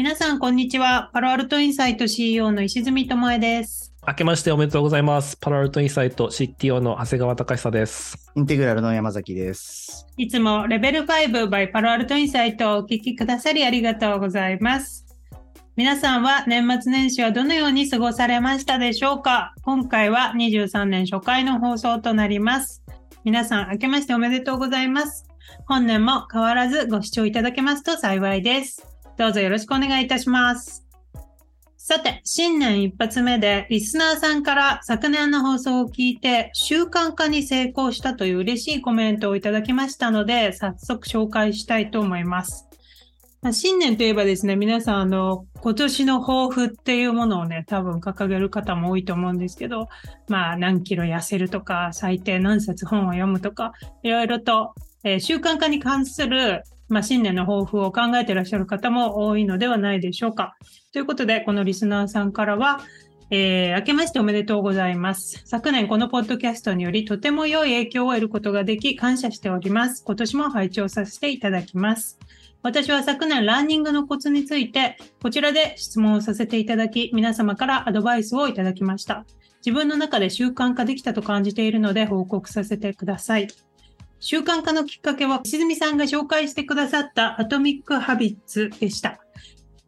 皆さん、こんにちは。パロアルトインサイト CEO の石積智恵です。明けましておめでとうございます。パラアルトインサイト CTO の長谷川隆久です。インテグラルの山崎です。いつもレベル5 by パロアルトインサイトをお聞きくださりありがとうございます。皆さんは年末年始はどのように過ごされましたでしょうか？今回は23年初回の放送となります。皆さん、明けましておめでとうございます。本年も変わらずご視聴いただけますと幸いです。どうぞよろしくお願いいたします。さて、新年一発目でリスナーさんから昨年の放送を聞いて習慣化に成功したという嬉しいコメントをいただきましたので、早速紹介したいと思います。新年といえばですね、皆さん、あの、今年の抱負っていうものをね、多分掲げる方も多いと思うんですけど、まあ、何キロ痩せるとか、最低何冊本を読むとか、いろいろと、えー習慣化に関する、まあ、新年の抱負を考えていらっしゃる方も多いのではないでしょうか。ということで、このリスナーさんからは、えー明けましておめでとうございます。昨年このポッドキャストによりとても良い影響を得ることができ感謝しております。今年も拝聴させていただきます。私は昨年ランニングのコツについてこちらで質問をさせていただき皆様からアドバイスをいただきました。自分の中で習慣化できたと感じているので報告させてください。習慣化のきっかけは、石積さんが紹介してくださったアトミック・ハビッツでした。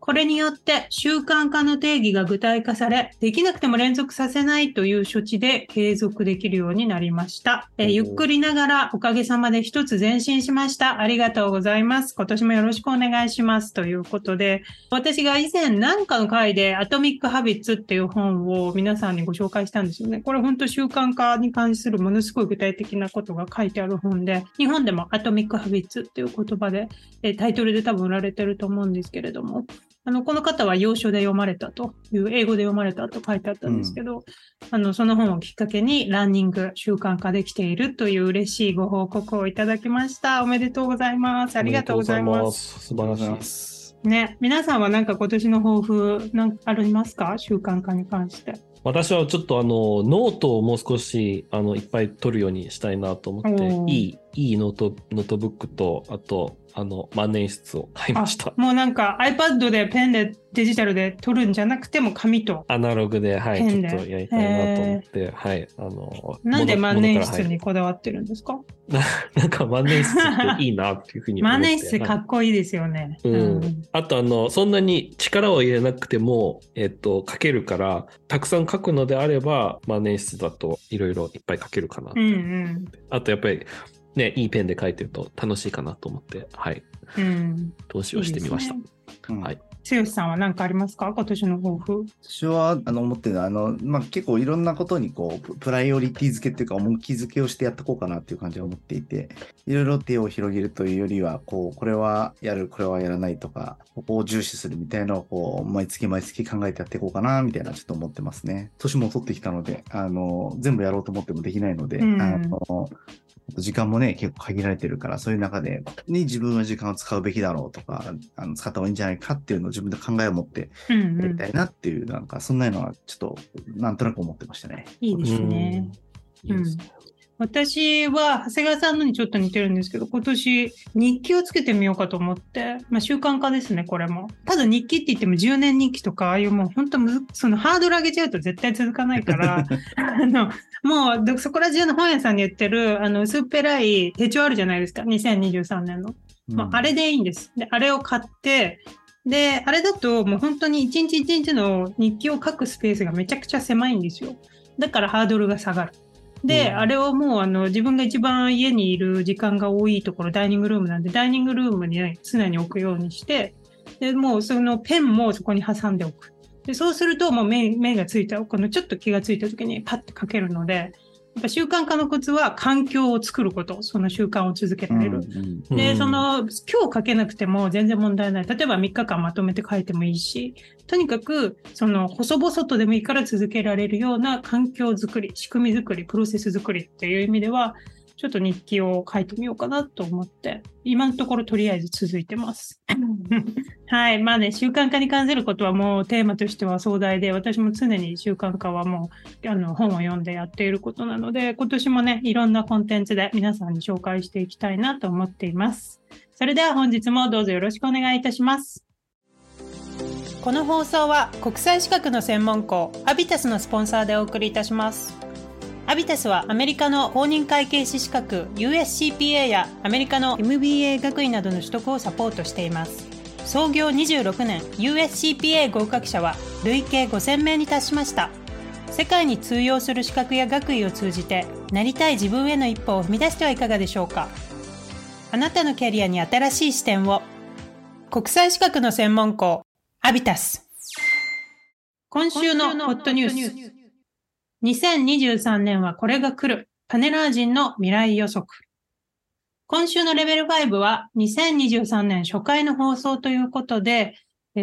これによって習慣化の定義が具体化され、できなくても連続させないという処置で継続できるようになりました。えーゆっくりながらおかげさまで一つ前進しました。ありがとうございます。今年もよろしくお願いします。ということで、私が以前何かの回でアトミック・ハビッツっていう本を皆さんにご紹介したんですよね。これ本当習慣化に関するものすごい具体的なことが書いてある本で、日本でもアトミック・ハビッツっていう言葉で、えータイトルで多分売られてると思うんですけれども、あの、この方は洋書で読まれたという、英語で読まれたと書いてあったんですけど、あの、その本をきっかけにランニング習慣化できているという嬉しいご報告をいただきました。おめでとうございます。ありがとうございます。す。素晴らしい。す。ね、皆さんはなんか今年の抱負なんかありますか？習慣化に関して。私はちょっとあの、ノートをもう少し、あの、いっぱい取るようにしたいなと思って、いい、いいノート、ノートブックと、あと、あの、万年筆を買いました。もうなんか iPad でペンでデジタルで取るんじゃなくても紙と。アナログで、はい、ちょっとやりたいなと思って、はい、あの、なんで万年筆にこだわってるんですか？なんか万年筆っていいなっていうふうに思って。万年筆かっこいいですよね。うんあとあのそんなに力を入れなくても、えっと、書けるからたくさん書くのであれば万年筆だといろいろいっぱい書けるかな、うんうんあとやっぱりねいいペンで書いてると楽しいかなと思ってはい。うん。投資をしてみました。いいね。はい。剛さんは何かありますか？今年の抱負。私は、あの、思ってるのは、あの、まあ、結構いろんなことに、こう、ププライオリティ付けっていうか、重き付けをしてやっていこうかなっていう感じを思っていて、いろいろ手を広げるというよりは、こう、これはやる、これはやらないとか、ここを重視するみたいなのを、こう、毎月毎月考えてやっていこうかな、みたいな、ちょっと思ってますね。年も取ってきたので、あの、全部やろうと思ってもできないので、うん。あの、時間もね、結構限られてるから、そういう中で、に自分は時間を使うべきだろうとか、あの使った方がいいんじゃないかっていうのを自分で考えを持ってうんうんやりた。いなっていう、なんか、そんなのはちょっと、なんとなく思ってましたね。いいですね。うんいいですね私は長谷川さんのにちょっと似てるんですけど、今年日記をつけてみようかと思って、まあ習慣化ですね、これも。ただ日記って言っても10年日記とか、ああいうもう本当そのハードル上げちゃうと絶対続かないから、あの、もうどそこら中の本屋さんに売ってる、あの、薄っぺらい手帳あるじゃないですか、2023年の。まあ、あれでいいんです。で、あれを買って、で、あれだともう本当に一日一日の日記を書くスペースがめちゃくちゃ狭いんですよ。だからハードルが下がる。で、うんあれをもうあの自分が一番家にいる時間が多いところ、ダイニングルームなんで、ダイニングルームにね常に置くようにして、で、もうそのペンもそこに挟んでおく。で、そうするともう目目がついた、このちょっと気がついた時にパッと書けるので、やっぱ習慣化のコツは環境を作ること、その習慣を続けられる。うんで、うんその、今日書けなくても全然問題ない。例えば3日間まとめて書いてもいいし、とにかく、その、細々とでもいいから続けられるような環境づくり、仕組みづくり、プロセスづくりっていう意味では、ちょっと日記を書いてみようかなと思って、今のところとりあえず続いてます。はい。まあね、習慣化に関することはもうテーマとしては壮大で、私も常に習慣化はもう、あの、本を読んでやっていることなので、今年もね、いろんなコンテンツで皆さんに紹介していきたいなと思っています。それでは本日もどうぞよろしくお願いいたします。この放送は国際資格の専門校アビタスのスポンサーでお送りいたします。アビタスはアメリカの公認会計士資格 USCPA やアメリカの MBA 学位などの取得をサポートしています。創業26年 USCPA 合格者は累計5000名に達しました。世界に通用する資格や学位を通じてなりたい自分への一歩を踏み出してはいかがでしょうかあなたのキャリアに新しい視点を国際資格の専門校アビタス今週のホットニュース2023年はこれが来る。パネラー人の未来予測。今週のレベル5は2023年初回の放送ということで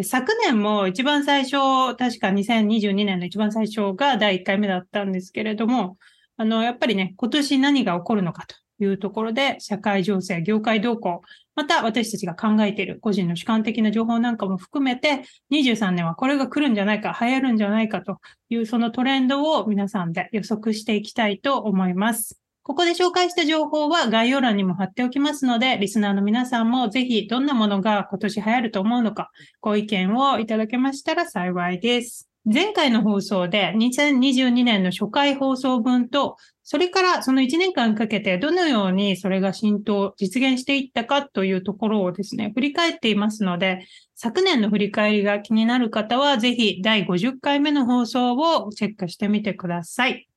昨年も一番最初、確か2022年の一番最初が第1回目だったんですけれども、あの、やっぱりね、今年何が起こるのかと。いうところで、社会情勢、業界動向、また私たちが考えている個人の主観的な情報なんかも含めて、23年はこれが来るんじゃないか、流行るんじゃないかというそのトレンドを皆さんで予測していきたいと思います。ここで紹介した情報は概要欄にも貼っておきますので、リスナーの皆さんもぜひどんなものが今年流行ると思うのか、ご意見をいただけましたら幸いです。前回の放送で2022年の初回放送分と、それからその1年間かけてどのようにそれが浸透、実現していったかというところをですね、振り返っていますので、昨年の振り返りが気になる方は、ぜひ第50回目の放送をチェックしてみてください。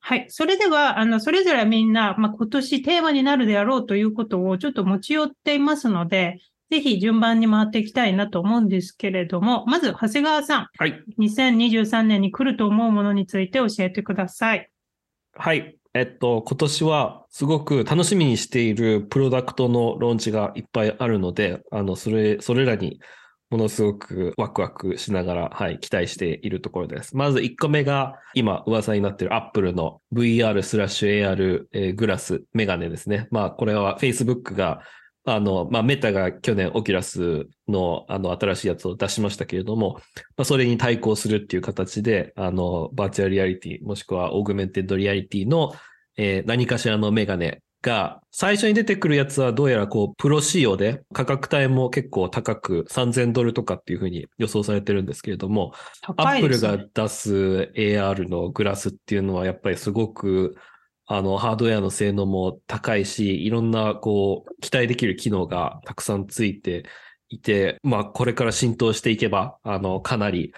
はい。それでは、あの、それぞれみんな、まあ、今年テーマになるであろうということをちょっと持ち寄っていますので、ぜひ順番に回っていきたいなと思うんですけれども、まず、長谷川さん、はい。2023年に来ると思うものについて教えてください。はい。えっと、今年はすごく楽しみにしているプロダクトのローンチがいっぱいあるので、あの、それ、それらにものすごくワクワクしながら、はい、期待しているところです。まず1個目が、今噂になっている Apple の VR スラッシュ AR、えグラスメガネですね。まあ、これは Facebook が、あの、まあ、メタが去年 Oculus の、あの、新しいやつを出しましたけれども、まあ、それに対抗するっていう形で、あの、バーチャルリアリティ、もしくは augmented reality の、えー何かしらのメガネが、最初に出てくるやつはどうやらこう、プロ仕様で価格帯も結構高く3000ドルとかっていうふうに予想されてるんですけれども、ア高ップル。が出す AR のグラスっていうのはやっぱりすごく、あの、ハードウェアの性能も高いし、いろんな、こう、期待できる機能がたくさんついていて、まあ、これから浸透していけば、あの、かなり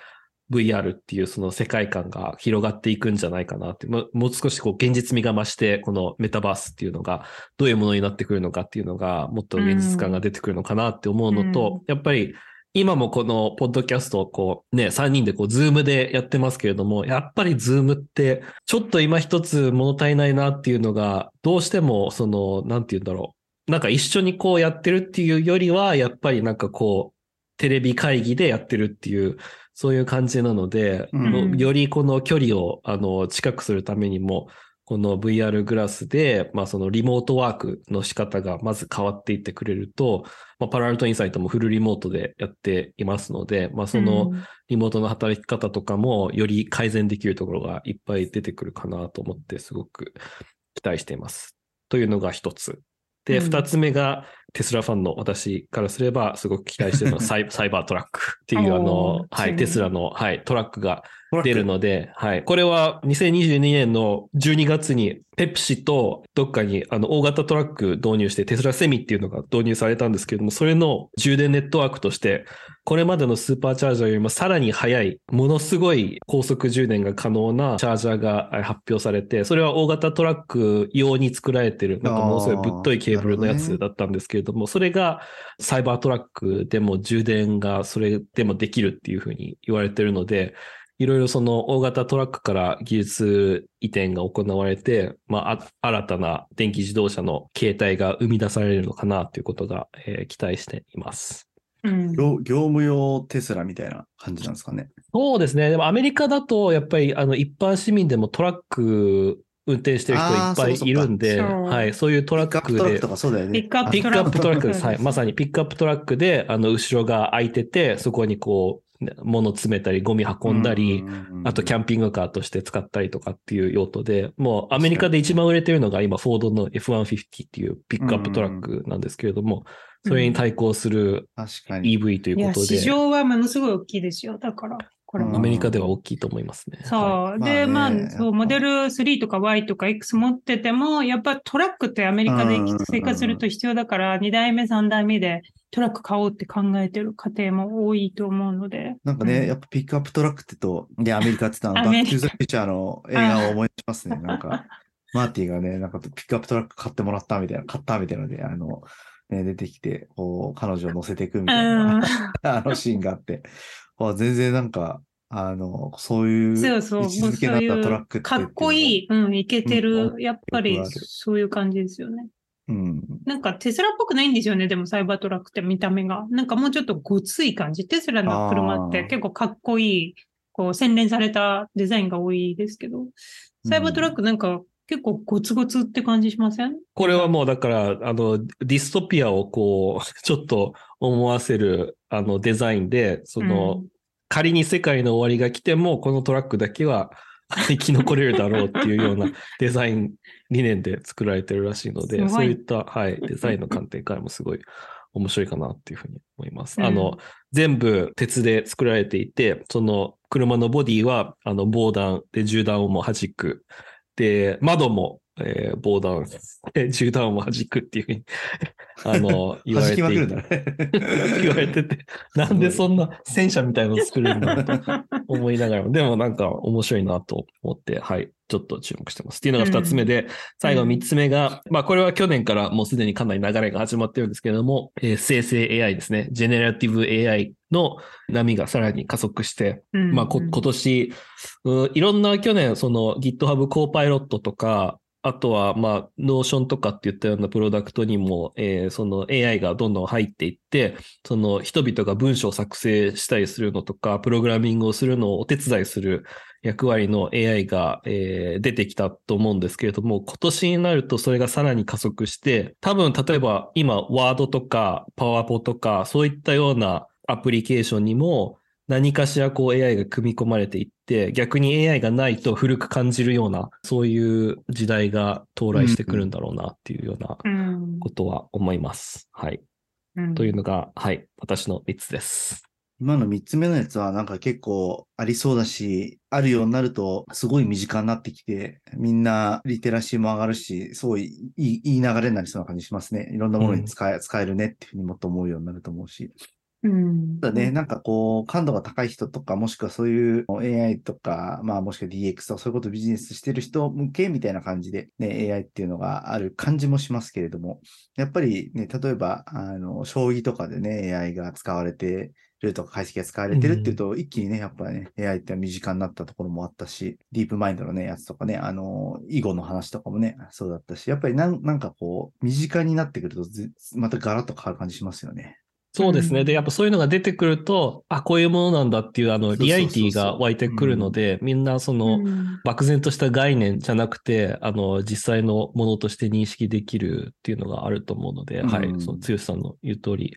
VR っていうその世界観が広がっていくんじゃないかなって、ももう少しこう、現実味が増して、このメタバースっていうのが、どういうものになってくるのかっていうのが、もっと現実感が出てくるのかなって思うのと、やっぱり、今もこのポッドキャストをこうね、3人でこう Zoom でやってますけれども、やっぱり Zoom ってちょっと今一つ物足りないなっていうのが、どうしてもその、なんて言うんだろう。なんか一緒にこうやってるっていうよりは、やっぱりなんかこう、テレビ会議でやってるっていう、そういう感じなので、うんよりこの距離をあの近くするためにも、この VR グラスで、まあそのリモートワークの仕方がまず変わっていってくれると、まあ、パラアルトインサイトもフルリモートでやっていますので、まあそのうんリモートの働き方とかもより改善できるところがいっぱい出てくるかなと思ってすごく期待しています。というのが一つ。で、うん二つ目がテスラファンの私からすればすごく期待してるのは サイサイバートラックっていうあおの、はい、テスラの、はい、トラックが出るので、はい。これは2022年の12月にペプシとどっかにあの大型トラック導入してテスラセミっていうのが導入されたんですけれども、それの充電ネットワークとして、これまでのスーパーチャージャーよりもさらに速い、ものすごい高速充電が可能なチャージャーがはい発表されて、それは大型トラック用に作られてる、なんかものすごいぶっといケーブルのやつだったんですけれども、それがサイバートラックでも充電がそれでもできるっていうふうに言われてるので、いろいろその大型トラックから技術移転が行われて、まあ、あ新たな電気自動車の形態が生み出されるのかなということが、えー期待しています。うん業業務用テスラみたいな感じなんですかね。そうですね。でもアメリカだと、やっぱりあの一般市民でもトラック運転してる人いっぱいいるんで、はい、そういうトラピッックでクアップトラックと、かそうだよね。ピックアップピックアップトラックです。はい。まさにピックアップトラックで、あの、後ろが空いてて、そこにこう、ね物詰めたり、ゴミ運んだり、あとキャンンピングカーとして使ったりとかっていう用途で、もうアメリカで一番売れてるのが今、フォードの F-150 っていうピックアップトラックなんですけれども、それに対抗する確かに。EV といいうや、ことで、市場はものすごい大きいですよ。だから、これアメリカでは大きいと思いますね。そう。はいで、まあ、まあねそう、モデル3とか Y とか X 持ってても、やっぱトラックってアメリカで生活すると必要だから、2代目、3代目でトラック買おうって考えてる家庭も多いと思うので。なんかね、うんやっぱピックアップトラックってと、で、アメリカって言ったら、バックトゥーザフューチャーの映画を思い出しますね。なんか、マーティがね、なんかピックアップトラック買ってもらったみたいな、買ったみたいなので、あの、ね、出てきて、こう、彼女を乗せていくみうたいな、ん。あのシーンがあって、あ全然なんか、あの、そういうそうそう。位置づけになったトラックってかっこいい。うん、いけてる。んやっぱりそういう感じですよね。うん。なんかテスラっぽくないんですよね。でもサイバートラックって見た目が。なんかもうちょっとごつい感じ。テスラの車って結構かっこいい、こう洗練されたデザインが多いですけど、サイバートラックなんか結構ゴツゴツって感じしません？これはもうだから、あの、ディストピアをこう、ちょっと思わせる、あの、デザインで、その、仮に世界の終わりが来ても、このトラックだけは 生き残れるだろうっていうような デザイン理念で作られてるらしいので、そういった、はい、デザインの観点からもすごい面白いかなっていうふうに思います。うんあの、全部鉄で作られていて、その車のボディは、あの、防弾で銃弾をも弾く。で、窓も、えー防弾で 銃弾をも弾くっていうふうに、あの、言われていて弾きまくるんだね。言われてて、なんでそんな戦車みたいのを作るんだと思いながらも、でもなんか面白いなと思って、はい、ちょっと注目してます。っていうのが二つ目で、最後三つ目が、まあこれは去年からもうすでにかなり流れが始まってるんですけれども、えー生成 AI ですね。ジェネラティブ AI の波がさらに加速して、うんまあ、こ今年、ういろんな去年、その GitHub コーパイロットとか、あとは、まあ、Notion とかって言ったようなプロダクトにも、えーその AI がどんどん入っていって、その人々が文章を作成したりするのとか、プログラミングをするのをお手伝いする役割の AI が、えー出てきたと思うんですけれども、今年になるとそれがさらに加速して、多分例えば今、ワードとかパワポとか、そういったようなアプリケーションにも、何かしらこう AI が組み込まれていって、逆に AI がないと古く感じるような、そういう時代が到来してくるんだろうなっていうようなうんことは思います。はい。うんというのが、はい、私の3つです。今の三つ目のやつはなんか結構ありそうだし、あるようになるとすごい身近になってきて、みんなリテラシーも上がるし、すごいいいいい流れになりそうな感じしますね。いろんなものに使え,、使えるねっていうふうにもっと思うようになると思うし。うん。だね、なんかこう、感度が高い人とか、もしくはそういう AI とか、まあもしくは DX とかそういうことビジネスしてる人向けみたいな感じで、ね、AI っていうのがある感じもしますけれども、やっぱりね、例えば、あの、将棋とかでね、AI が使われてるとか、解析が使われてるっていうと、一気にね、やっぱね、AI って身近になったところもあったし、ディープマインドのね、やつとかね、あの、囲碁の話とかもね、そうだったし、やっぱりなんなんかこう、身近になってくると、またガラッと変わる感じしますよね。そうですね。うん。で、やっぱそういうのが出てくると、あ、こういうものなんだっていう、あの、リアリティが湧いてくるので、みんなその、うん。漠然とした概念じゃなくて、あの、実際のものとして認識できるっていうのがあると思うので、うん。はい、その、剛さんの言う通り、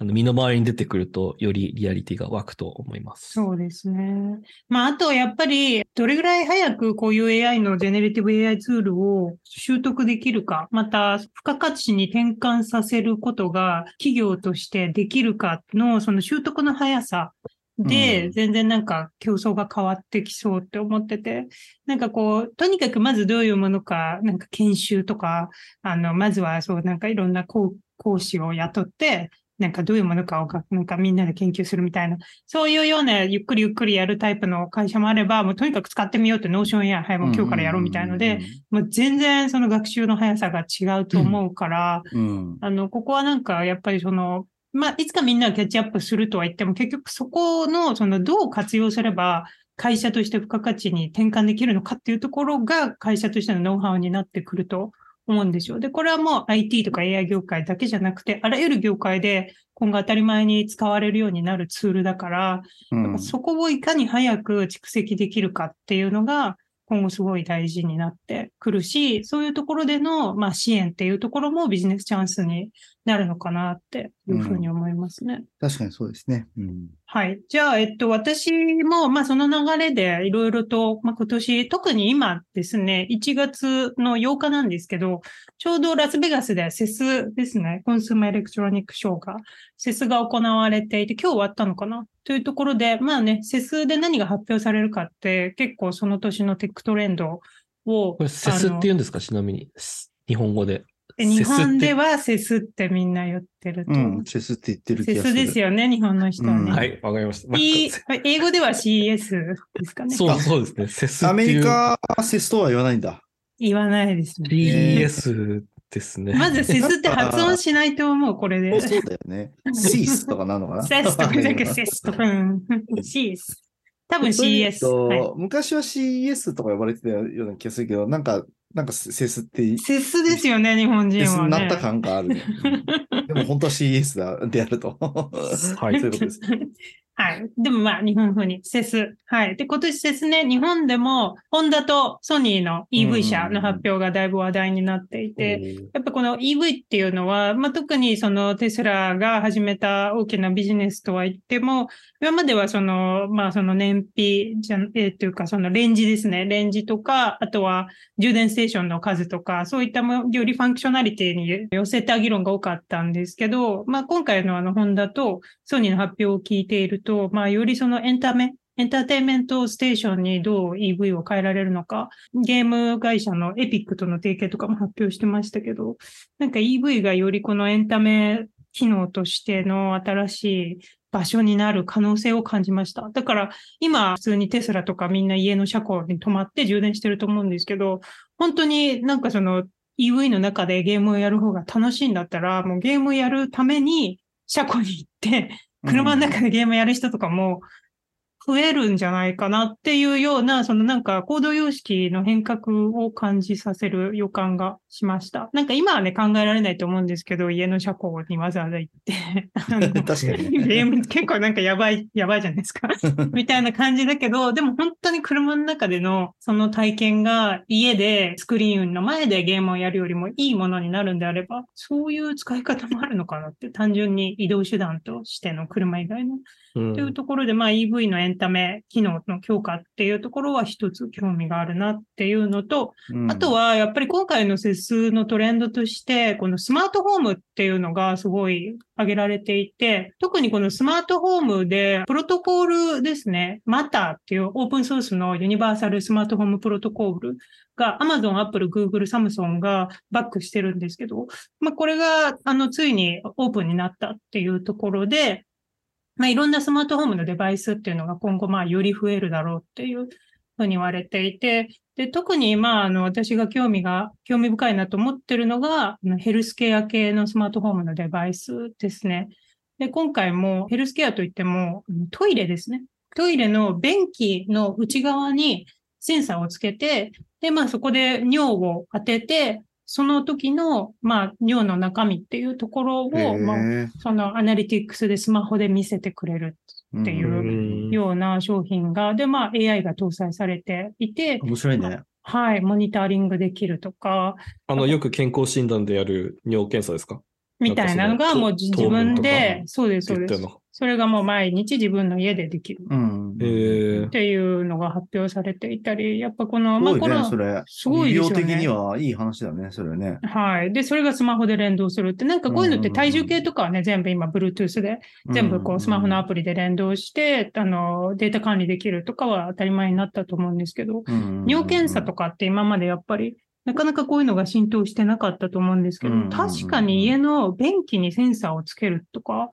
あの、身の回りに出てくると、よりリアリティが湧くと思います。そうですね。まあ、あと、やっぱり、どれぐらい早くこういう AI のジェネレティブ AI ツールを習得できるか、また、付加価値に転換させることが企業としてできるかの、その習得の速さで、うん全然なんか競争が変わってきそうって思ってて、なんかこう、とにかくまずどういうものか、なんか研修とか、あの、まずはそう、なんかいろんな講講師を雇って、なんかどういうものかをがなんかみんなで研究するみたいな、そういうようなゆっくりゆっくりやるタイプの会社もあれば、もうとにかく使ってみようって Notion や、はい、もう今日からやろうみたいので、、もう全然その学習の速さが違うと思うから、うん。あの、ここはなんかやっぱりその、まあ、いつかみんながキャッチアップするとは言っても、結局そこの、その、どう活用すれば、会社として付加価値に転換できるのかっていうところが、会社としてのノウハウになってくると思うんですよ。で、これはもう IT とか AI 業界だけじゃなくて、あらゆる業界で今後当たり前に使われるようになるツールだから、うんそこをいかに早く蓄積できるかっていうのが、今後すごい大事になってくるし、そういうところでの、まあ、支援っていうところもビジネスチャンスになるのかなっていうふうに思いますね。確かにそうですね。うん。はい。じゃあ、えっと、私も、まあ、その流れでいろいろと、まあ、今年、特に今ですね、1月の8日なんですけど、ちょうどラスベガスで CES ですね、 Consumer Electronic Show が、 CES が行われていて、今日終わったのかな？というところで、まあね、 CES で何が発表されるかって、結構その年のテックトレンドを、これ、 CES って言うんですか？ちなみに。す日本語で。え日本では。はセスってみんな言ってると。うん。セスって言ってる気セスがする。ですよね、日本の人はね。うんはい、わかりました。い英語では CS ですかね。そう、そうですね。セス。アメリカはセスとは言わないんだ。言わないですね。CS ですね。まずセスって発音しないと思う、これで。そうだよね。シースとかなのかな？セスとかだけセスとか。うん。CS。多分 CS。とはい昔は CS とか呼ばれてたような気がするけど、なんか、なんかセスって、セスですよね、日本人セスはね。になった感があるね。うんでも本当は CS だであると。はいそういうことです。はい。でもまあ、日本風に、セス。はい。で、今年セスね、日本でも、ホンダとソニーの EV 車の発表がだいぶ話題になっていて、やっぱこの EV っていうのは、まあ、特にそのテスラが始めた大きなビジネスとは言っても、今まではその、まあその燃費じゃ、えー、というかそのレンジですね。レンジとか、あとは充電ステーションの数とか、そういったもより functionality に寄せた議論が多かったんですけど、まあ今回のあのホンダとソニーの発表を聞いていると、まあよりそのエンタメ、エンターテインメントステーションにどう EV を変えられるのか、ゲーム会社の Epic との提携とかも発表してましたけど、なんか EV がよりこのエンタメ機能としての新しい場所になる可能性を感じました。だから今普通にテスラとかみんな家の車庫に泊まって充電してると思うんですけど、本当になんかその EV の中でゲームをやる方が楽しいんだったら、もうゲームをやるために車庫に行って、車の中でゲームやる人とかも増えるんじゃないかなっていうような、そのなんか行動様式の変革を感じさせる予感がしました。なんか今はね考えられないと思うんですけど、家の車庫にわざわざ行って、確かにねゲーム結構なんかやばい、やばいじゃないですか。みたいな感じだけど、でも本当に車の中でのその体験が家でスクリーンの前でゲームをやるよりもいいものになるんであれば、そういう使い方もあるのかなって、単純に移動手段としての車以外の。うんというところで、まあ EV のエンタメ機能の強化っていうところは一つ興味があるなっていうのと、うんあと、はやっぱり今回の節数のトレンドとして、このスマートホームっていうのがすごい挙げられていて、特にこのスマートホームでプロトコールですね、マターっていうオープンソースのユニバーサルスマートホームプロトコールが Amazon、Apple、Google、Samsung がバックしてるんですけど、まあこれがあのついにオープンになったっていうところで、まあ、いろんなスマートフォームのデバイスっていうのが今後まあより増えるだろうっていうふうに言われていて、で、特にまあ、あの、私が興味が、興味深いなと思ってるのが、ヘルスケア系のスマートフォームのデバイスですね。で、今回もヘルスケアといっても、うんトイレですね。トイレの便器の内側にセンサーをつけて、で、まあそこで尿を当てて、その時の、まあ、尿の中身っていうところを、まあ、へそのアナリティクスでスマホで見せてくれるーっていううんような商品が、で、まあ AI が搭載されていて、面白いね。はい、モニタリングできるとか、あの、よく健康診断でやる尿検査ですか？みたいなのがもう自自分で、そうです、そうです。それがもう毎日自分の家でできるうん。えっていうのが発表されていたり、やっぱこの、まあこのそ、れ。すごいですよね医療的にはいい話だね、それね。はい。で、それがスマホで連動するって、なんかこういうのって体重計とかはね、全部今 Bluetooth で全部こうスマホのアプリで連動して、あの、データ管理できるとかは当たり前になったと思うんですけど、尿検査とか。かって今までやっぱり、なかなかこういうのが浸透してなかったと思うんですけど確かに家の便器にセンサーをつけるとか、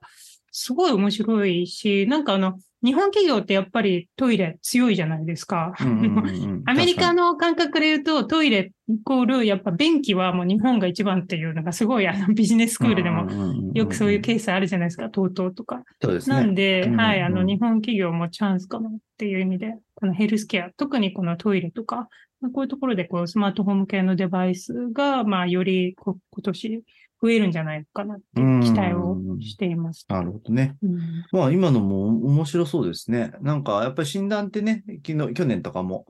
すごい面白いし、なんかあの、日本企業ってやっぱりトイレ強いじゃないですか。アメリカの、の感覚で言うと、トイレイコール、やっぱ便器はもう日本が一番っていうのがすごいあのビジネススクールでもよくそういうケースあるじゃないですか、TOTO とか。そうですね。なんで、うんはい、あの、うん日本企業もチャンスかなっていう意味で、このヘルスケア、特にこのトイレとか、まあこういうところでこうスマートフォーム系のデバイスが、まあ、よりこ今年増えるんじゃないかなって期待をしています。なるほどね。うんまあ今のも面白そうですね。なんかやっぱり診断ってね、昨日、去年とかも、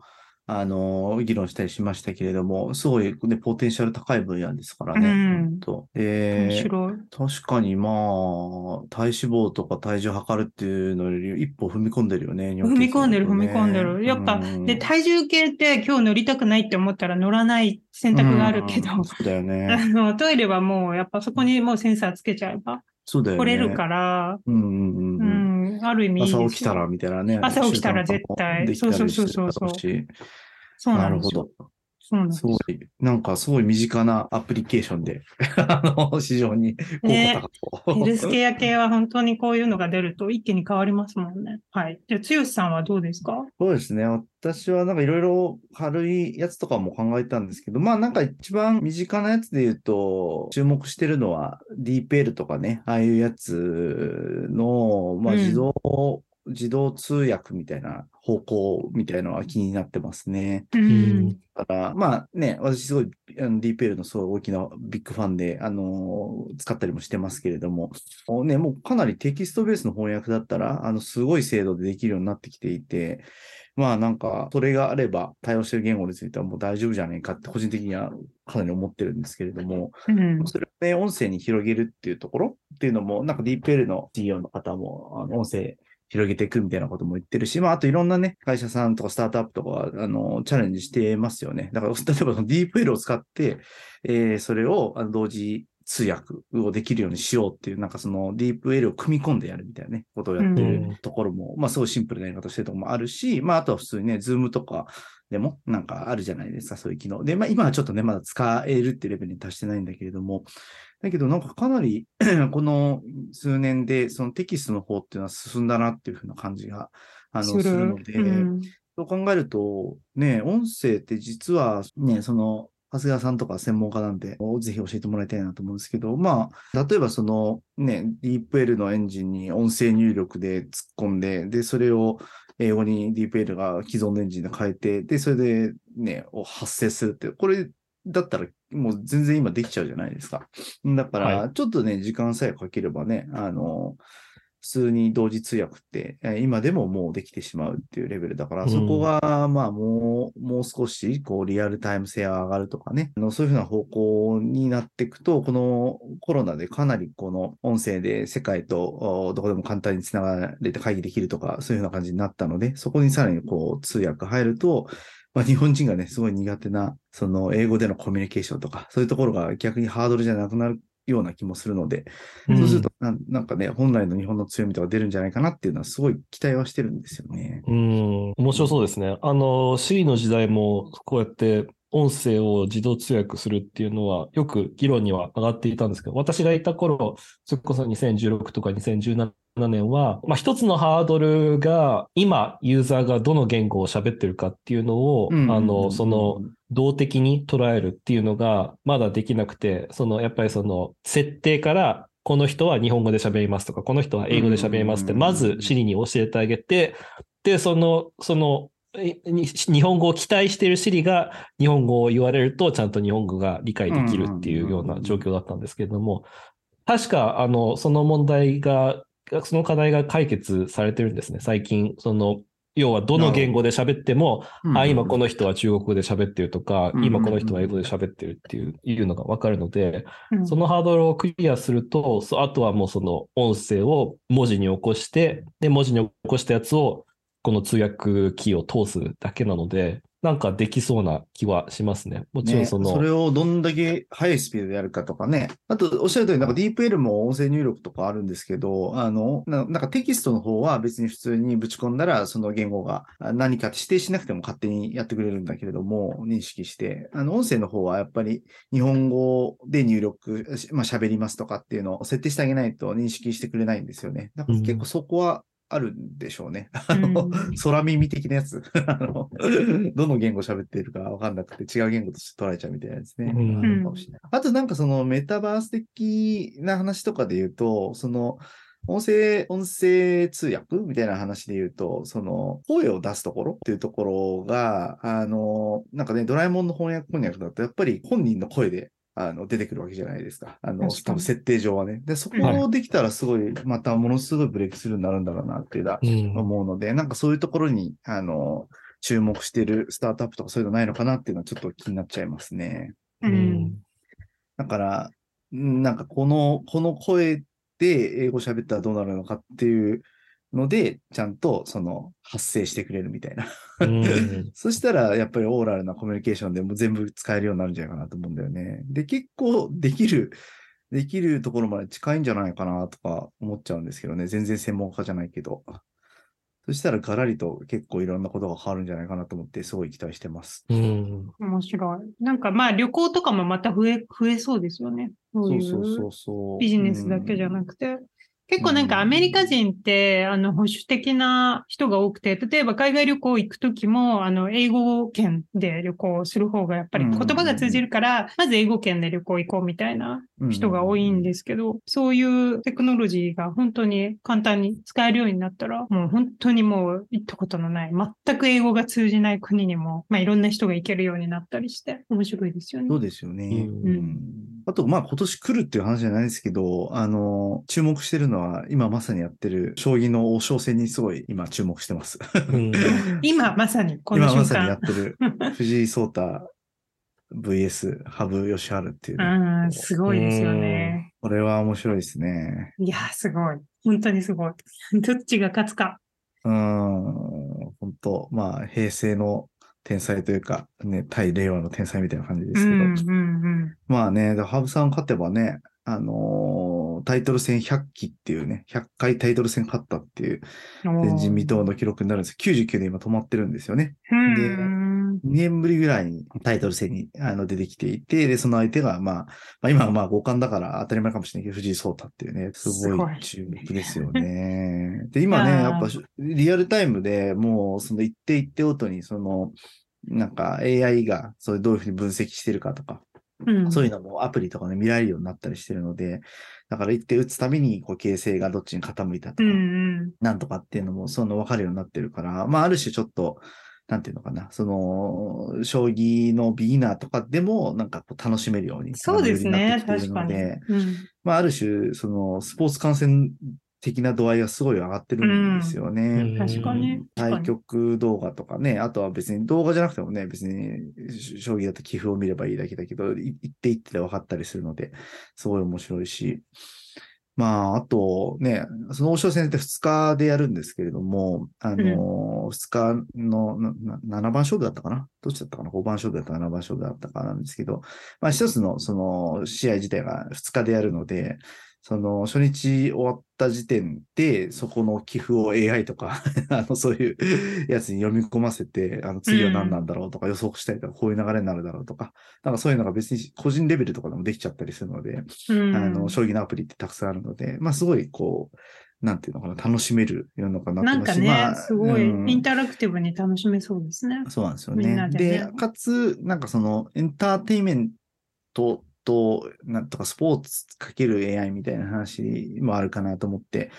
あの、議論したりしましたけれども、すごい、ね、ポテンシャル高い分野ですからね。うんと面えー白い。確かにまあ、体脂肪とか体重測るっていうのより一歩踏み込んでるよね。踏み込んでる、踏み込んでる。やっぱ、うんで、体重計って今日乗りたくないって思ったら乗らない選択があるけどうん、そうだよあね。の、トイレはもう、やっぱそこにもうセンサーつけちゃえば、そうだよね。来れるから、うんうんうんううん。ん、ある意味朝起きたらみたいなね。朝起きたら絶対そうそうそうそうだろしそうなるほですよ。ど。そうなんですすごい、なんかすごい身近なアプリケーションで、あの、市場に効果高く。ヘルスケア系は本当にこういうのが出ると一気に変わりますもんね。はい。じゃあ、剛さんはどうですか？そうですね。私はなんかいろいろ軽いやつとかも考えたんですけど、まあなんか一番身近なやつで言うと、注目してるのは DeepL とかね、ああいうやつの、まあうん自動、自動通訳みたいな方向みたいなのは気になってますね。ううんん。だから、まあね、私すごい、あの、DeepL のすごい大きなビッグファンで、あのー使ったりもしてますけれども、もうね、もうかなりテキストベースの翻訳だったら、あの、すごい精度でできるようになってきていて、まあなんか、それがあれば対応してる言語についてはもう大丈夫じゃないかって個人的にはかなり思ってるんですけれども、うん。それをね、音声に広げるっていうところっていうのも、なんか DeepL の CEO の方も、あの、音声広げていくみたいなことも言ってるし、まあ、あといろんなね、会社さんとかスタートアップとかは、あの、チャレンジしてますよね。だから、例えばその DeepL を使って、えーそれをあの同時通訳をできるようにしようっていう、なんかその DeepL を組み込んでやるみたいなね、ことをやってうんるところも、まあ、すごいシンプルなやり方してるところもあるし、まあ、あとは普通にね、Zoom とかでもなんかあるじゃないですか、そういう機能。で、まあ、今はちょっとね、まだ使えるっていうレベルに達してないんだけれども、だけどなんかかなり この数年でそのテキストの方っていうのは進んだなっていうふうな感じがあのするので、うん。そう考えると、ね、音声って実はね、その、長谷川さんとか専門家なんで、ぜひ教えてもらいたいなと思うんですけど、まあ、例えばそのね、DeepL のエンジンに音声入力で突っ込んで、で、それを英語に DeepL が既存のエンジンで変えて、で、それでね、を発生するって、これだったらもう全然今できちゃうじゃないですか。だかはら、ちょっとね、時間さえかければね、あの、普通に同時通訳って、えー今でももうできてしまうっていうレベルだから、うんそこが、まあ、もう、もう少し、こう、リアルタイム性が上がるとかね、あのそういうふうな方向になっていくと、このコロナでかなりこの音声で世界とおどこでも簡単につながれて会議できるとか、そういうふうな感じになったので、そこにさらにこう、通訳入ると、まあ、日本人がね、すごい苦手な、その、英語でのコミュニケーションとか、そういうところが逆にハードルじゃなくなるような気もするので、うんそうするとなん、なんかね、本来の日本の強みとか出るんじゃないかなっていうのは、すごい期待はしてるんですよね。うん、面白そうですね。あの、Siri の時代も、こうやって音声を自動通訳するっていうのは、よく議論には上がっていたんですけど、私がいた頃、それこそ2016とか2017年は、まあ一つのハードルが、今、ユーザーがどの言語を喋ってるかっていうのを、うん。あの、その、動的に捉えるっていうのがまだできなくて、そのやっぱりその設定からこの人は日本語で喋りますとか、この人は英語で喋りますって、うん。まず Siri に教えてあげて、で、その、その、日本語を期待している Siri が日本語を言われるとちゃんと日本語が理解できるっていうような状況だったんですけれども、確か、あの、その問題が、その課題が解決されてるんですね。最近、その、要はどの言語で喋っても、うんあ、今この人は中国語で喋ってるとか、うん今この人は英語で喋ってるっていういうのがわかるので、うん。そのハードルをクリアすると、そあとはもうその音声を文字に起こして、で、文字に起こしたやつをこの通訳キーを通すだけなので、なんかできそうな気はしますね。もちろんね、その、それをどんだけ速いスピードでやるかとかね。あと、おっしゃる通り、なんか DeepL も音声入力とかあるんですけど、あの、ななんかテキストの方は別に普通にぶち込んだら、その言語があ何か指定しなくても勝手にやってくれるんだけれども、認識して、あの、音声の方はやっぱり日本語で入力、しまあ喋りますとかっていうのを設定してあげないと認識してくれないんですよね。だから結構そこはあるんでしょうね。あの、うん空耳的なやつ。あの、どの言語喋ってるかわかんなくて違う言語として捉えちゃうみたいなやつね。うんあとなんかそのメタバース的な話とかで言うと、その、音声、音声通訳みたいな話で言うと、その、声を出すところっていうところが、あの、なんかね、ドラえもんの翻訳翻訳だと、やっぱり本人の声で、あの、出てくるわけじゃないですか。あの、多分設定上はね。で、そこはをできたらすごい、またものすごいブレイクスルーになるんだろうなっていうのはうん思うので、なんかそういうところに、あの、注目してるスタートアップとかそういうのないのかなっていうのはちょっと気になっちゃいますね。う。うんだから、んなんかこの、この声で英語喋ったらどうなるのかっていうので、ちゃんとその発生してくれるみたいな。うん そしたら、やっぱりオーラルなコミュニケーションでも全部使えるようになるんじゃないかなと思うんだよね。で、結構できる、できるところまで近いんじゃないかなとか思っちゃうんですけどね。全然専門家じゃないけど。そしたらガラリと結構いろんなことが変わるんじゃないかなと思って、すごい期待してます。うん面白い。なんかまあ旅行とかもまた増え、増えそうですよね。そういそうそうそううそう。ビジネスだけじゃなくくて。結構なんかアメリカ人って、あの、保守的な人が多くて、例えば海外旅行行くときも、あの、英語圏で旅行する方がやっぱり言葉が通じるから、まず英語圏で旅行行こうみたいな人が多いんですけど、そういうテクノロジーが本当に簡単に使えるようになったら、もう本当にもう行ったことのない、全く英語が通じない国にも、まあいろんな人が行けるようになったりして、面白いですよね。そうですよね。うん。うんあと、まあ今年来るっていう話じゃないですけど、あの、注目してるのは、今まさにやってる将棋の王将戦にすごい今注目してます。うん今まさにこの瞬今まさにや間っ。てる藤井聡太 VS 羽生善治っていうね、うん、すごいですよね。これは面白いですね。いや、すごい。本当にすごい。どっちが勝つか。うーん、本当まあ平成の天才というか、ね、対令和の天才みたいな感じですけど、うん、うん、まあね、だから羽生さん勝てばね、あのータイトル戦100期っていうね、100回タイトル戦勝ったっていううん。前人未到の記録になるんです。99で今止まってるんですよね。うん。2年ぶりぐらいにタイトル戦にあの出てきていて、で、その相手が、まあ、まあ、今はまあ五冠だから当たり前かもしれないけど、藤井聡太っていうね、すすごい注目ですよね。で、今ね、やっぱリアルタイムでもう、その一手一手ごとに、その、なんか AI がそれどういうふうに分析してるかとか、うんそういうのもアプリとかで見られるようになったりしてるので、だから一手打つたびに、こう、形勢がどっちに傾いたとか、うん、うん。なんとかっていうのも、その分かるようになってるから、まあ、ある種ちょっと、なんていうのかな、その、将棋のビギナーとかでも、なんかこう楽しめるように、そうですね、確かに。うんまあ、ある種、その、スポーツ観戦的な度合いがすごい上がってるんですよね。うん確かに。対局動画とかね、あとは別に動画じゃなくてもね、別に将棋だと棋譜を見ればいいだけだけど、い一手一手で分かったりするので、すごい面白いし。まあ、あとね、その王将戦って2日でやるんですけれども、あの、2日のなな7番勝負だったかな？どっちだったかな ?5 番勝負だったか7番勝負だったかなんですけど、まあ一つのその試合自体が2日でやるので、その初日終わった時点で、そこの寄付を AI とか、あの、そういうやつに読み込ませて、あの、次は何なんだろうとか予測したりとか、こういう流れになるだろうとか、なんかそういうのが別に個人レベルとかでもできちゃったりするので、うんあの、将棋のアプリってたくさんあるので、まあすごいこう、なんていうのかな、楽しめる世の中になってますし、なんかね、まあすごいうんインタラクティブに楽しめそうですね。そうなんですよね。でねで、かつ、なんかその、エンターテインメントと、なんとかスポーツかける AI みたいな話もあるかなと思って、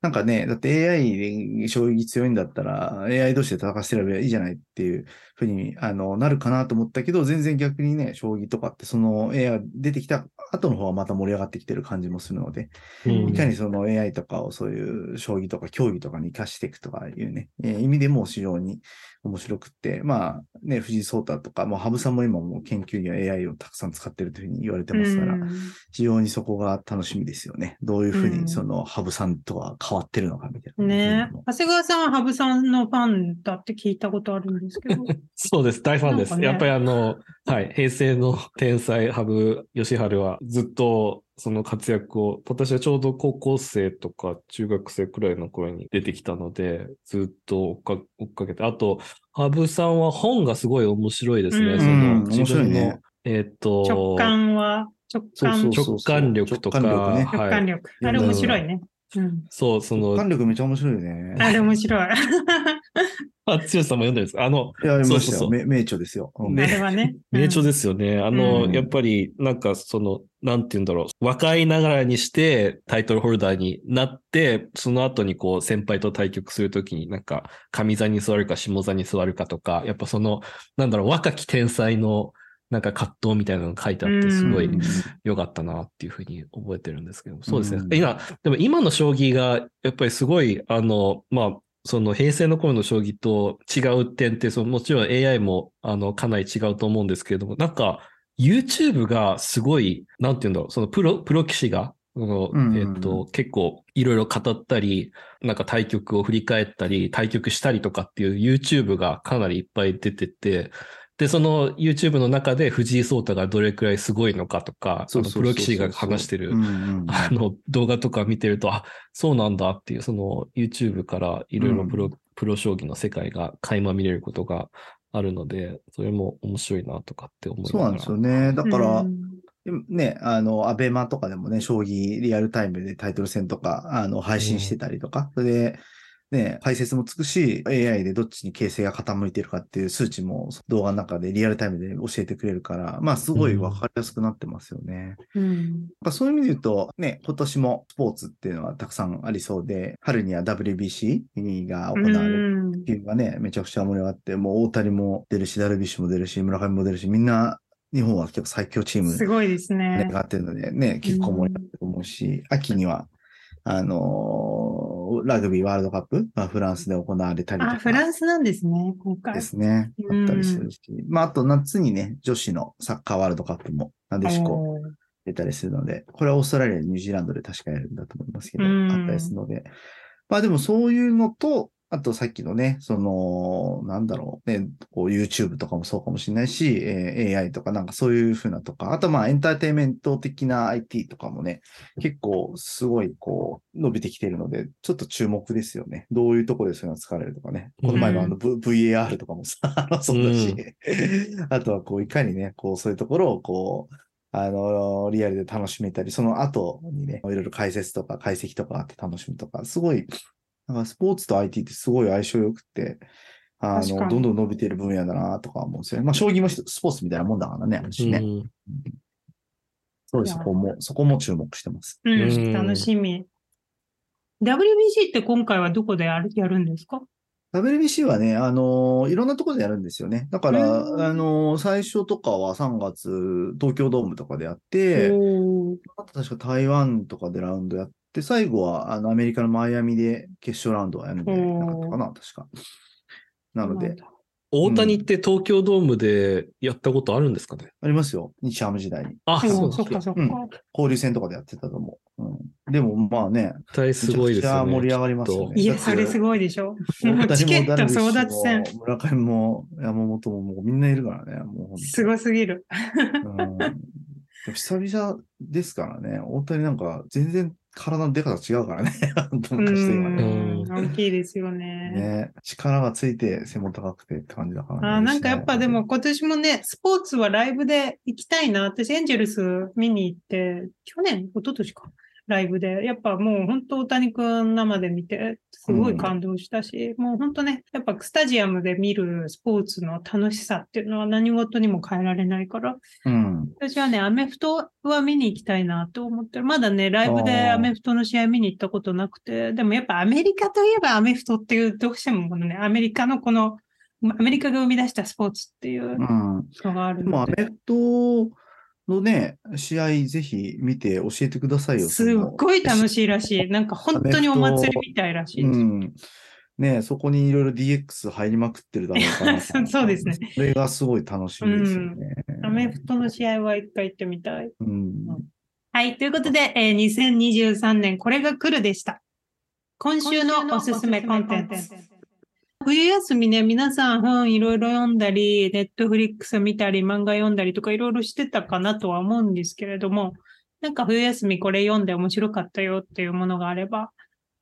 なんかね、だって AI で将棋強いんだったら、AI 同士で戦わせてればいいじゃないっていうふうにあのなるかなと思ったけど、全然逆にね、将棋とかってその AI が出てきた後の方はまた盛り上がってきてる感じもするので、うん。いかにその AI とかをそういう将棋とか競技とかに活かしていくとかいうね、えー意味でも非常に面白くって、まあね、藤井聡太とか、もう羽生さんも今もう研究には AI をたくさん使ってるというふうに言われてますから、うん非常にそこが楽しみですよね。どういうふううんにその羽生さんとは変わってるのかみたいな。ね長谷川さんは羽生さんのファンだって聞いたことあるんですけど。そうです。大ファンです。ねやっぱりあの、はい、平成の天才、羽生善治はずっとその活躍を、私はちょうど高校生とか中学生くらいの頃に出てきたので、ずっと追っか追っかけて、あと、羽生さんは本がすごい面白いですね。うんそのうん自分の、ねえっ、と、直感は、直感、そうそう直感力とか、直感力ね直感力。あれ面白いね。うん。そう、その、感力めっちゃ面白いよね。あれ面白い。あ、剛さんも読んでるんですか？あの、いや、見ましたよ。そうそうそうめ名著ですよ。うんあれはね。名著でですよね。あの、うんやっぱり、なんか、その、なんて言うんだろう。若いながらにしてタイトルホルダーになって、その後にこう、先輩と対局するときになんか、上座に座るか下座に座るかとか、やっぱその、なんだろう、若き天才の、なんか葛藤みたいなのが書いてあって、すごいうん良かったなっていうふうに覚えてるんですけど、そうですね。うん今、でも今の将棋が、やっぱりすごい、あの、まあ、その平成の頃の将棋と違う点って、そのもちろん AI もあのかなり違うと思うんですけれども、なんか YouTube がすごい、なんて言うんだろう、そのプロ、プロ棋士が、そのえっと、結構いろいろ語ったり、なんか対局を振り返ったり、対局したりとかっていう YouTube がかなりいっぱい出てて、で、その YouTube の中で藤井聡太がどれくらいすごいのかとか、そのプロ棋士が話してるうんうんうん。あの動画とか見てると、あ、そうなんだっていう、その YouTube からいろいろプロ、うプロ将棋の世界が垣間見れることがあるので、それも面白いなとかって思いながら。そうなんですよね。だから、うんね、あの、アベマとかでもね、将棋リアルタイムでタイトル戦とか、あの、配信してたりとか、それで、ね、解説もつくし、AI でどっちに形勢が傾いてるかっていう数値も動画の中でリアルタイムで教えてくれるから、まあ、すごいわかりやすくなってますよね。うんそういう意味で言うと、ね、今年もスポーツっていうのはたくさんありそうで、春には WBC が行われるうんっていうのがね、めちゃくちゃ盛り上がって、もう大谷も出るし、ダルビッシュも出るし、村上も出るし、みんな日本は結構最強チームすごいですねね、。がってるのでね、結構盛り上がってると思うし、秋には、あのーラグビーワールドカップ、まあ、フランスで行われたりとか。あ、フランスなんですね、今回。ですね。うんあったりするし。まあ、あと夏にね、女子のサッカーワールドカップも、なでしこ出たりするので、これはオーストラリア、ニュージーランドで確かやるんだと思いますけど、うんあったりするので。まあでもそういうのと、あとさっきのね、その、なんだろう、ね、こう YouTube とかもそうかもしれないし、えー AI とかなんかそういうふうなとか、あとまあエンターテインメント的な IT とかもね、結構すごいこう伸びてきているので、ちょっと注目ですよね。どういうところでそういうのが使われるとかね。この前のあの、v、VAR とかもさ、そうだし、あとはこういかにね、こうそういうところをこう、あの、リアルで楽しめたり、その後にね、いろいろ解説とか解析とかあって楽しむとか、すごい、なんかスポーツと IT ってすごい相性良くて、あの、どんどん伸びている分野だなとか思うんですよね。まあ、将棋もスポーツみたいなもんだからね、私ね。うんそうです、そこも、そこも注目してます。ううんん、楽しみ。WBC って今回はどこでやるやるんですか？WBC はね、あのいろんなところでやるんですよね。だから、うんあの最初とかは3月、東京ドームとかでやって、あと確か台湾とかでラウンドやって、最後はあのアメリカのマイアミで決勝ラウンドはやるんじゃなかったかな、確か。なので、大谷って東京ドームでやったことあるんですかね？ありますよ。日ハム時代に。あ、おそうーそっかそっか。うん交流戦とかでやってたと思う。うん、でもまあね、絶対すごいですよね。めちゃ盛り上がりますよねいや、それすごいでしょ。大チケット谷もダルビッシュ争奪戦。も村上も山本ももうみんないるからね。もう本当すごすぎる。うん久々ですからね。大谷なんか全然体の出方違うからね。う昔と今ね。ん、大きいですよね。ね力がついて背も高くてって感じだからね。あーなんかやっぱでも今年もね、スポーツはライブで行きたいな。私エンジェルス見に行って、去年、一昨年か、ライブで。やっぱもう本当大谷くん生で見て、すごい感動したし、もう本当ね、やっぱスタジアムで見るスポーツの楽しさっていうのは何事にも変えられないから、うん。私はね、アメフトは見に行きたいなと思ってる。まだね、ライブでアメフトの試合見に行ったことなくて、でもやっぱアメリカといえばアメフトっていう、どうしてもこのね、アメリカのこの、アメリカが生み出したスポーツっていううん。のがあるでもアので、メフトのね、試合ぜひ見て教えてくださいよ。すっごい楽い。しいらしい。なんか本当にお祭りみたいらしいです。うん。ねそこにいろいろ DX 入りまくってるだろうから。そうですね。それがすごい楽しみですよね。アメフトの試合は一回行ってみたい。うん。はい。ということで、えー2023年これが来るでした。今週のおすすめコンテンツ。冬休みね、皆さん本いろいろ読んだり、ネットフリックス見たり、漫画読んだりとかいろいろしてたかなとは思うんですけれども、なんか冬休みこれ読んで面白かったよっていうものがあれば、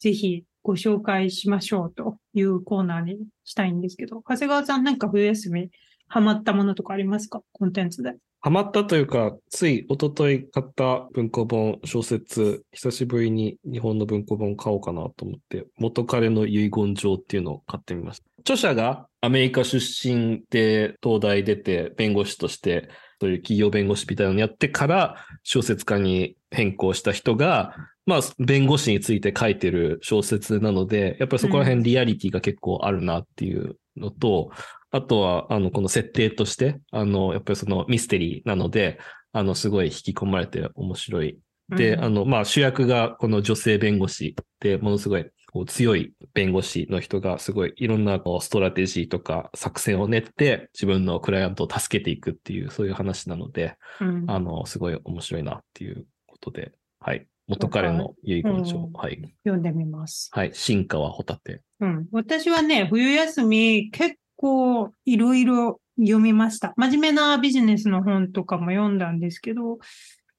ぜひご紹介しましょうというコーナーにしたいんですけど、長谷川さんなんか冬休みハマったものとかありますか？コンテンツで。ハマったというか、つい一昨日買った文庫本、小説、久しぶりに日本の文庫本買おうかなと思って、元彼の遺言状っていうのを買ってみました。著者がアメリカ出身で東大出て弁護士として、そういう企業弁護士みたいなのやってから小説家に変更した人が、まあ、弁護士について書いてる小説なので、やっぱりそこら辺リアリティが結構あるなっていうのと、あとは、あの、この設定として、あの、やっぱりそのミステリーなので、あの、すごい引き込まれて面白い。で、うんあの、まあ、主役がこの女性弁護士で、ものすごいこう強い弁護士の人がすごいいろんなこうストラテジーとか作戦を練って自分のクライアントを助けていくっていうそういう話なので、うんあの、すごい面白いなっていうことで、はい。元彼の遺言状、うんはい。読んでみます。はい。進化はホタテ。うん。私はね、冬休み結構いろいろ読みました。真面目なビジネスの本とかも読んだんですけど、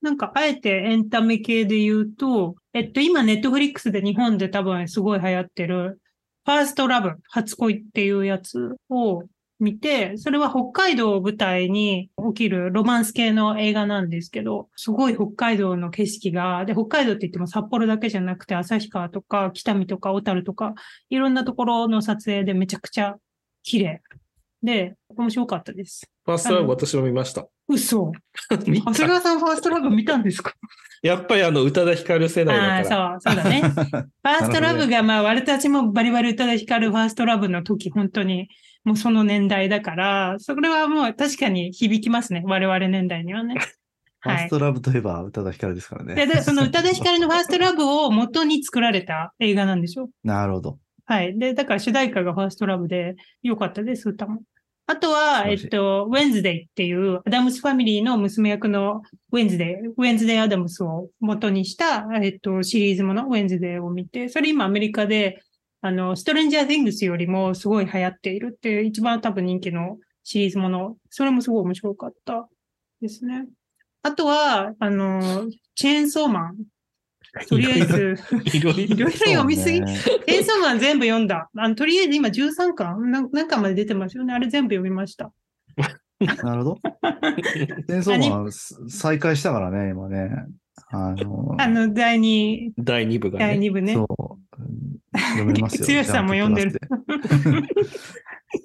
なんかあえてエンタメ系で言うと、えっと今ネットフリックスで日本で多分すごい流行ってる、ファーストラブ、初恋っていうやつを見て、それは北海道を舞台に起きるロマンス系の映画なんですけど、すごい北海道の景色が、で、北海道って言っても札幌だけじゃなくて旭川とか北見とか小樽とか、いろんなところの撮影でめちゃくちゃ綺麗。で、面白かったです。ファーストラブ私も見ました。嘘。見長谷川さんファーストラブ見たんですか？やっぱりあの、宇多田ヒカル世代ああだから。ー、そう、そうだね。ファーストラブが、まあ、我たちもバリバリ宇多田ヒカルファーストラブの時、本当に、もうその年代だから、それはもう確かに響きますね。我々年代にはね。は いファース。トラブといえば宇多田ヒカルですからね。で、でその宇多田ヒカルの First Love を元に作られた映画なんでしょ？なるほど。はい。で、だから主題歌が First Love で良かったです、歌も。あとは、えっと、 Wednesday っていう、アダムスファミリーの娘役の Wednesday、Wednesday Addams を元にした、えっと、シリーズもの、 Wednesday を見て、それ今アメリカで、あの、 Stranger Things よりもすごい流行っているっていう、一番多分人気のシリーズもの、それもすごい面白かったですね。あとは、あの、チェーンソーマン。とりあえず、いろいろ。いろいろ読みすぎそうねチェーンソーマン全部読んだ。あのとりあえず今13巻な何巻まで出てますよね。あれ全部読みました。なるほど。戦争マン再開したからね、今ね。あの、あの、第2、第2部が第ね。2部ね。そう。うん読めますよ。剛さんも読んでる。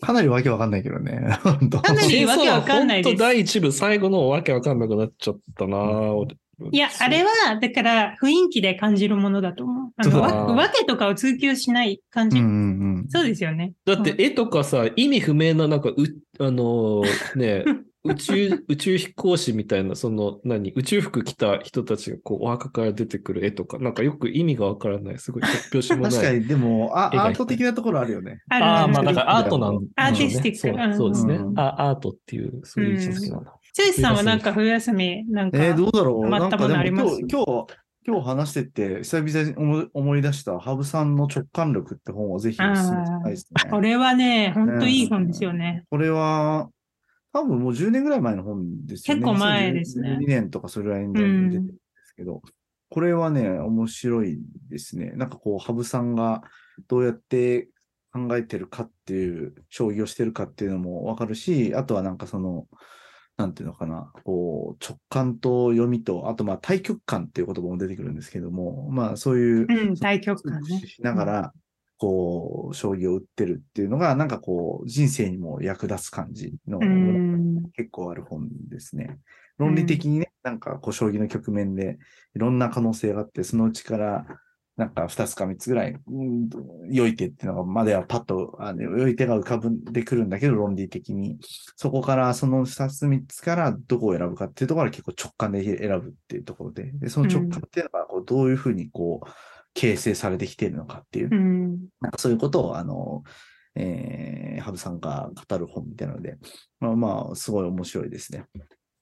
かなりわけわかんないけどね。本当かなりわけわかんないです本当第1部最後のわけわかんなくなっちゃったな俺いや、あれは、だから雰囲気で感じるものだと思う。あの、そうだわわけとかを追求しない感じ。うんうんうん。そうですよね。だって絵とかさ、意味不明な、なんか、う、あのーね、宇宙、宇宙飛行士みたいな、その、何、宇宙服着た人たちがこう、お墓から出てくる絵とか、なんかよく意味がわからない、すごい突拍子もない。確かに、でも、あアート的なところあるよね。あるああ、あるまあ、だからアートなんでしょうねアーティスティックそうですね、うんあ。アートっていう、そういう位置づけなんだ。チョイスさんはなんか冬休み、なんか、えー、どうだろう？なんかでも今日、今日、今日話してて、久々に思い出した、ハブさんの直感力って本をぜひお勧めしたいですね。これはね、ほんといい本ですよね。これは、多分もう10年ぐらい前の本ですよね。結構前ですね2年とかそれぐらいに出てるんですけど、これはね、面白いですね。なんかこう、羽生さんがどうやって考えてるかっていう、将棋をしてるかっていうのもわかるし、あとはなんかその、なんていうのかな、こう、直感と読みと、あとまあ対極感っていう言葉も出てくるんですけども、まあそういう、うん、対極感ね。しながら、こう、将棋を打ってるっていうのが、なんかこう、人生にも役立つ感じの、うん。結構ある本ですね。論理的にね、なんかこう、将棋の局面でいろんな可能性があって、そのうちから、なんか二つか三つぐらい、うん、良い手っていうのが、まではパッと、あの、良い手が浮かぶんでくるんだけど、論理的に。そこから、その二つ三つからどこを選ぶかっていうところは結構直感で選ぶっていうところで、でその直感っていうのが、こう、どういうふうにこう、形成されてきているのかっていうう、ん。なんかそういうことを、あの、えー、ハブさんが語る本みたいなので、まあまあ、すごい面白いですね。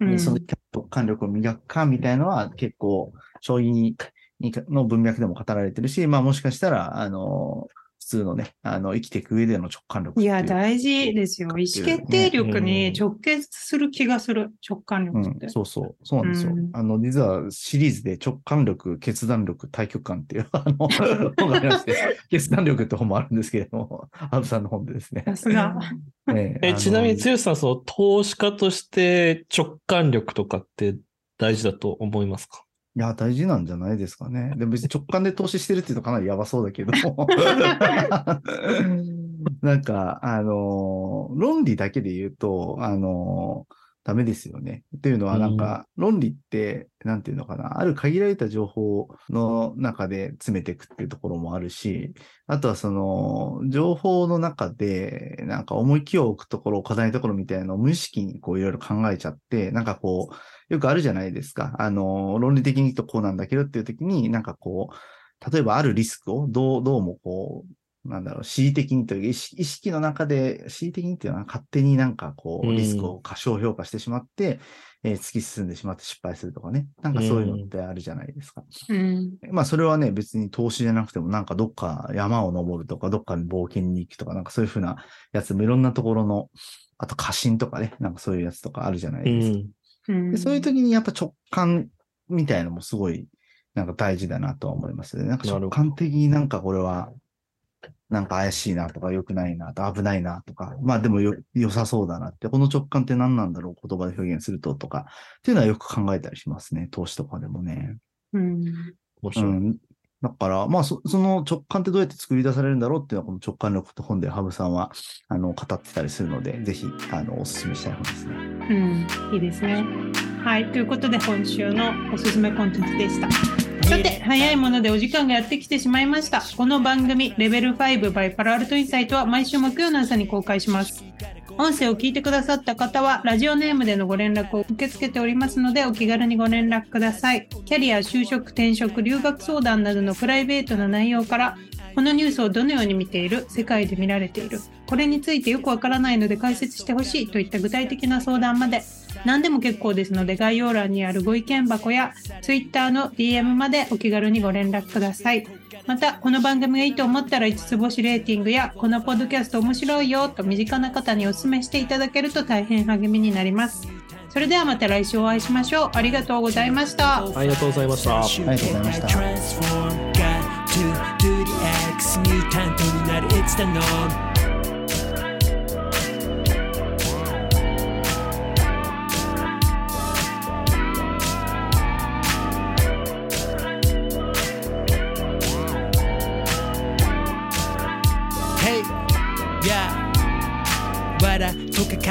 でうんその直感力を磨くかみたいなのは結構、将棋ににの文脈でも語られてるし、まあもしかしたら、あの、普通のね、あの、生きていく上での直感力いう。いや、大事ですよ。意思決定力に直結する気がする。直感うん力って。、そうそう、そうなんですよ。うんあの、実はシリーズで直感力、決断力、対極感っていう、あの、本がありまして、決断力って本もあるんですけれども、ハブさんの本でですね。さすが。え、えちなみに、剛さん、その、投資家として直感力とかって大事だと思いますか？いや、大事なんじゃないですかね。でも別に直感で投資してるっていうとかなりやばそうだけども。なんか、あのー論理だけで言うと、あのーダメですよね。っていうのは、なんか、論理って、なんていうのかな、ある限られた情報の中で詰めていくっていうところもあるし、あとはその、情報の中で、なんか思い気を置くところ、課題のところみたいなのを無意識にこういろいろ考えちゃって、なんかこう、よくあるじゃないですか。あの、論理的に言うとこうなんだけどっていう時に、なんかこう、例えばあるリスクをどう、どうもこう、なんだろう、恣意的にというか意識、意識の中で恣意的にっていうのは勝手になんかこう、うんリスクを過小評価してしまって、えー突き進んでしまって失敗するとかね。なんかそういうのってあるじゃないですか。うん。まあそれはね、別に投資じゃなくてもなんかどっか山を登るとか、どっかに冒険に行くとか、なんかそういうふうなやつもいろんなところの、あと過信とかね、なんかそういうやつとかあるじゃないうですか。ん。うんでそういう時にやっぱ直感みたいのもすごいなんか大事だなとは思いますね。なんか直感的になんかこれはなんか怪しいなとか良くないなと危ないなとか、まあでもよ良さそうだなって、この直感って何なんだろう言葉で表現するととかっていうのはよく考えたりしますね。投資とかでもね。うん。うん。だから、まあそ、その直感ってどうやって作り出されるんだろうっていうのは、この直感力と本でハブさんは、あの、語ってたりするので、ぜひ、あの、お勧めしたい本ですね。うん。いいですね。はい。ということで、今週のおすすめコンテンツでした。さて、早いものでお時間がやってきてしまいました。この番組、レベル5 by パラアルトインサイトは毎週木曜の朝に公開します。音声を聞いてくださった方は、ラジオネームでのご連絡を受け付けておりますので、お気軽にご連絡ください。キャリア、就職、転職、留学相談などのプライベートな内容から、このニュースをどのように見ている世界で見られているこれについてよくわからないので解説してほしいといった具体的な相談まで何でも結構ですので概要欄にあるご意見箱や Twitter の DM までお気軽にご連絡ください。またこの番組がいいと思ったら5つ星レーティングやこのポッドキャスト面白いよと身近な方にお勧めしていただけると大変励みになります。それではまた来週お会いしましょう。ありがとうございました。ありがとうございました。ありがとうございました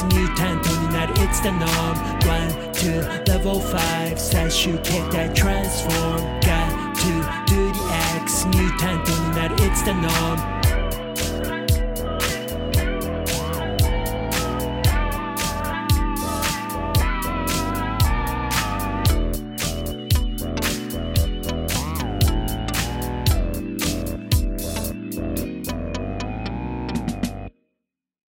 X ミュータントになる It's the norm One, two, level 5最終形態 Transform Got to do the X ミュータントになる It's the norm